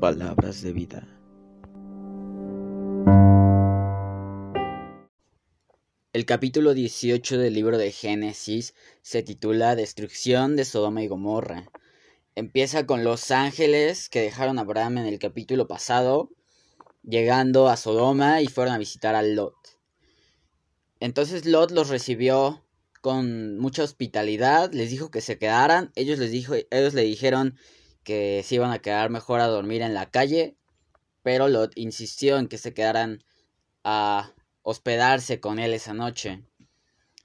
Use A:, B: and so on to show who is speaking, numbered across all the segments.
A: Palabras de vida. El capítulo 18 del libro de Génesis se titula Destrucción de Sodoma y Gomorra. Empieza con los ángeles que dejaron a Abraham en el capítulo pasado, llegando a Sodoma y fueron a visitar a Lot. Entonces Lot los recibió con mucha hospitalidad, les dijo que se quedaran, ellos les dijo, ellos le dijeron que se iban a quedar mejor a dormir en la calle, pero Lot insistió en que se quedaran a hospedarse con él esa noche.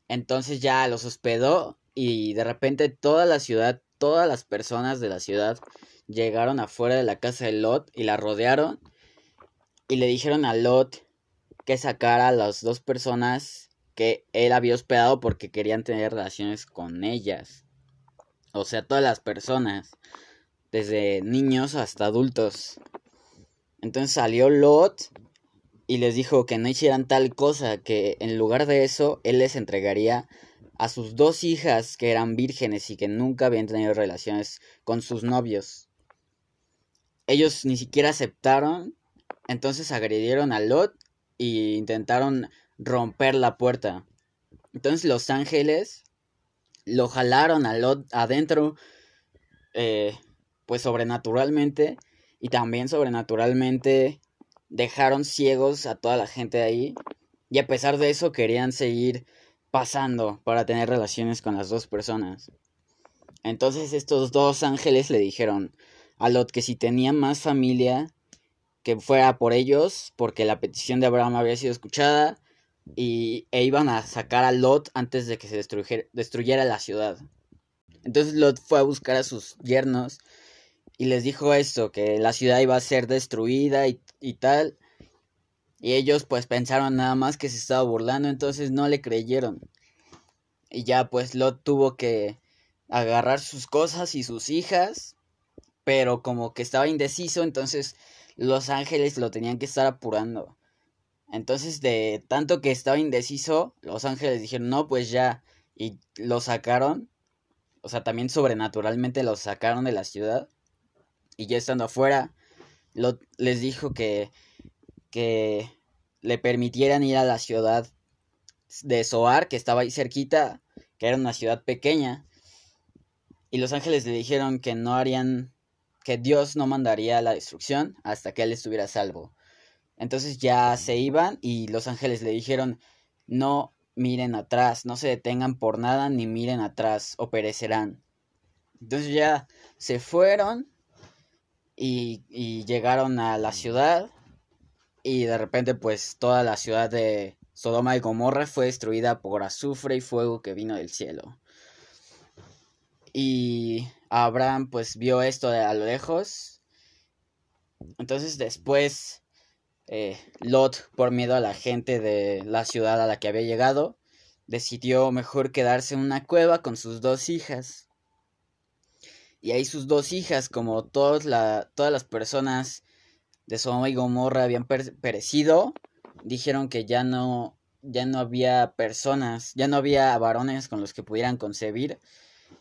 A: Entonces ya los hospedó y de repente toda la ciudad, todas las personas de la ciudad llegaron afuera de la casa de Lot y la rodearon y le dijeron a Lot que sacara a las dos personas que él había hospedado porque querían tener relaciones con ellas. O sea, todas las personas, desde niños hasta adultos. Entonces salió Lot y les dijo que no hicieran tal cosa, que en lugar de eso él les entregaría a sus dos hijas que eran vírgenes y que nunca habían tenido relaciones con sus novios. Ellos ni siquiera aceptaron, entonces agredieron a Lot e intentaron romper la puerta. Entonces los ángeles lo jalaron a Lot adentro, eh, pues sobrenaturalmente, y también sobrenaturalmente dejaron ciegos a toda la gente de ahí y a pesar de eso querían seguir pasando para tener relaciones con las dos personas. Entonces estos dos ángeles le dijeron a Lot que si tenía más familia, que fuera por ellos, porque la petición de Abraham había sido escuchada, y, e iban a sacar a Lot antes de que se destruyera, destruyera la ciudad. Entonces Lot fue a buscar a sus yernos y les dijo esto, que la ciudad iba a ser destruida y, y tal. Y ellos pues pensaron nada más que se estaba burlando, entonces no le creyeron. Y ya pues Lot tuvo que agarrar sus cosas y sus hijas, pero como que estaba indeciso, entonces los ángeles lo tenían que estar apurando. Entonces de tanto que estaba indeciso, los ángeles dijeron, no, pues ya, y lo sacaron, o sea, también sobrenaturalmente lo sacaron de la ciudad y ya estando afuera, les dijo que, que le permitieran ir a la ciudad de Soar, que estaba ahí cerquita, que era una ciudad pequeña. Y los ángeles le dijeron que no harían, que Dios no mandaría la destrucción hasta que él estuviera salvo. Entonces ya se iban y los ángeles le dijeron, no miren atrás, no se detengan por nada ni miren atrás o perecerán. Entonces ya se fueron y, llegaron a la ciudad y de repente pues toda la ciudad de Sodoma y Gomorra fue destruida por azufre y fuego que vino del cielo. Y Abraham pues vio esto de a lo lejos. Entonces después eh, Lot, por miedo a la gente de la ciudad a la que había llegado, decidió mejor quedarse en una cueva con sus dos hijas. Y ahí sus dos hijas, como todas, la, todas las personas de Sodoma y Gomorra habían perecido, dijeron que ya no, ya no había personas, ya no había varones con los que pudieran concebir.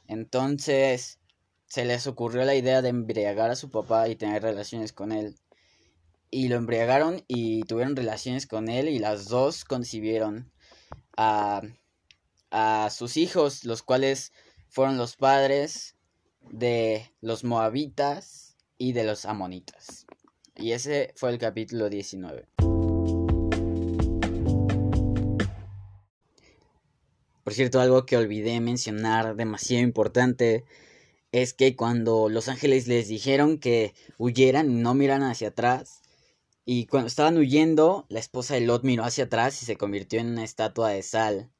A: Entonces se les ocurrió la idea de embriagar a su papá y tener relaciones con él. Y lo embriagaron y tuvieron relaciones con él y las dos concibieron a, a sus hijos, los cuales fueron los padres de los moabitas y de los amonitas. Y ese fue el capítulo 19. Por cierto, algo que olvidé mencionar demasiado importante es que cuando los ángeles les dijeron que huyeran y no miraran hacia atrás, y cuando estaban huyendo, la esposa de Lot miró hacia atrás y se convirtió en una estatua de sal.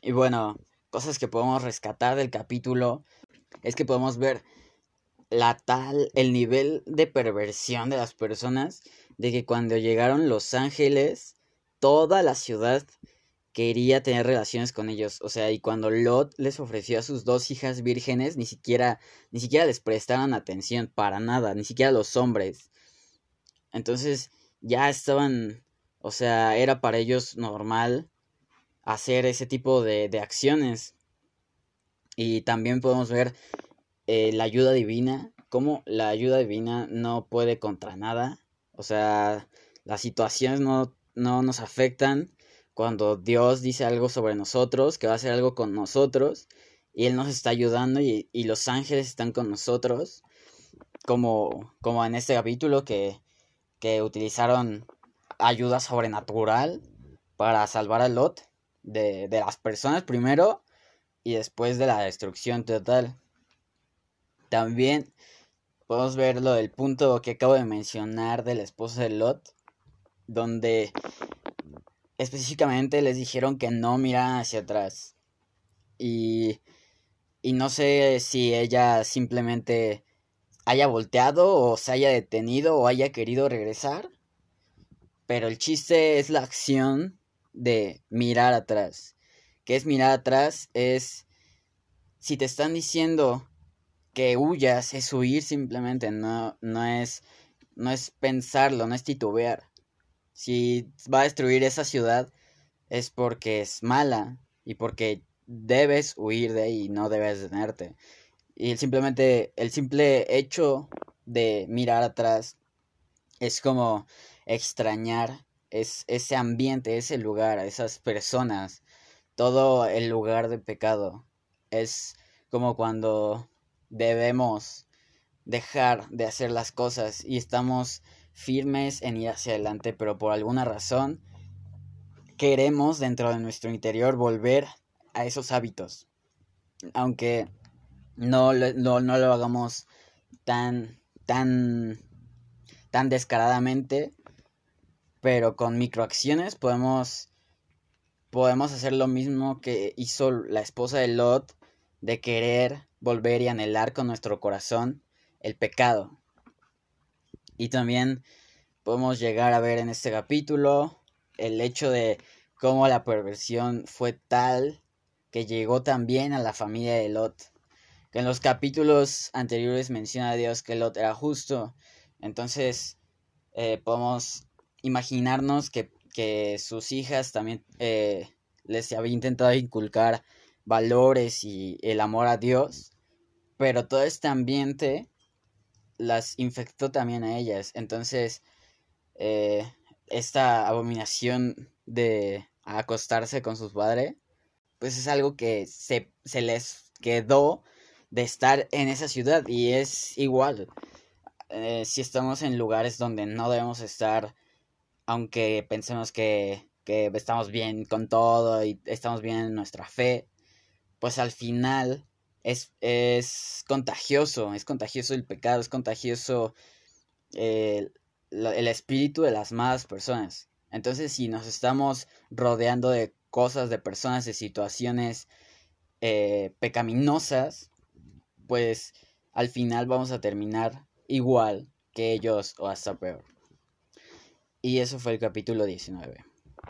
A: Y bueno, cosas que podemos rescatar del capítulo es que podemos ver la tal, el nivel de perversión de las personas, de que cuando llegaron los ángeles, toda la ciudad quería tener relaciones con ellos. O sea, y cuando Lot les ofreció a sus dos hijas vírgenes, ni siquiera, ni siquiera les prestaron atención para nada, ni siquiera los hombres. Entonces, ya estaban, o sea, era para ellos normal hacer ese tipo de, de acciones. Y también podemos ver eh, la ayuda divina, cómo la ayuda divina no puede contra nada. O sea, las situaciones no, no nos afectan cuando Dios dice algo sobre nosotros, que va a hacer algo con nosotros, y Él nos está ayudando y, y los ángeles están con nosotros, como, como en este capítulo que, que utilizaron ayuda sobrenatural para salvar a Lot de, de las personas primero y después de la destrucción total. También podemos ver lo del punto que acabo de mencionar de la esposa de Lot, donde específicamente les dijeron que no miraran hacia atrás. Y, y no sé si ella simplemente haya volteado o se haya detenido o haya querido regresar. Pero el chiste es la acción de mirar atrás. ¿Qué es mirar atrás? Es si te están diciendo que huyas, es huir simplemente, no, no es no es pensarlo, no es titubear. Si va a destruir esa ciudad es porque es mala y porque debes huir de ahí, no debes detenerte. Y simplemente el simple hecho de mirar atrás es como extrañar es ese ambiente, ese lugar, esas personas, todo el lugar de pecado. Es como cuando debemos dejar de hacer las cosas y estamos firmes en ir hacia adelante, pero por alguna razón queremos dentro de nuestro interior volver a esos hábitos. Aunque no, no, no lo hagamos tan, tan, tan descaradamente, pero con microacciones podemos podemos hacer lo mismo que hizo la esposa de Lot de querer volver y anhelar con nuestro corazón el pecado. Y también podemos llegar a ver en este capítulo el hecho de cómo la perversión fue tal que llegó también a la familia de Lot. Que en los capítulos anteriores menciona a Dios que Lot era justo. Entonces eh, podemos imaginarnos que, sus hijas también eh, les había intentado inculcar valores y el amor a Dios, pero todo este ambiente las infectó también a ellas. Entonces, eh, esta abominación de acostarse con sus padres, pues es algo que se, se les quedó de estar en esa ciudad y es igual. Eh, si estamos en lugares donde no debemos estar aunque pensemos que, estamos bien con todo y estamos bien en nuestra fe, pues al final es, es contagioso, es contagioso el pecado, es contagioso el, espíritu de las más personas. Entonces, si nos estamos rodeando de cosas, de personas, de situaciones eh, pecaminosas, pues al final vamos a terminar igual que ellos o hasta peor. Y eso fue el capítulo 19.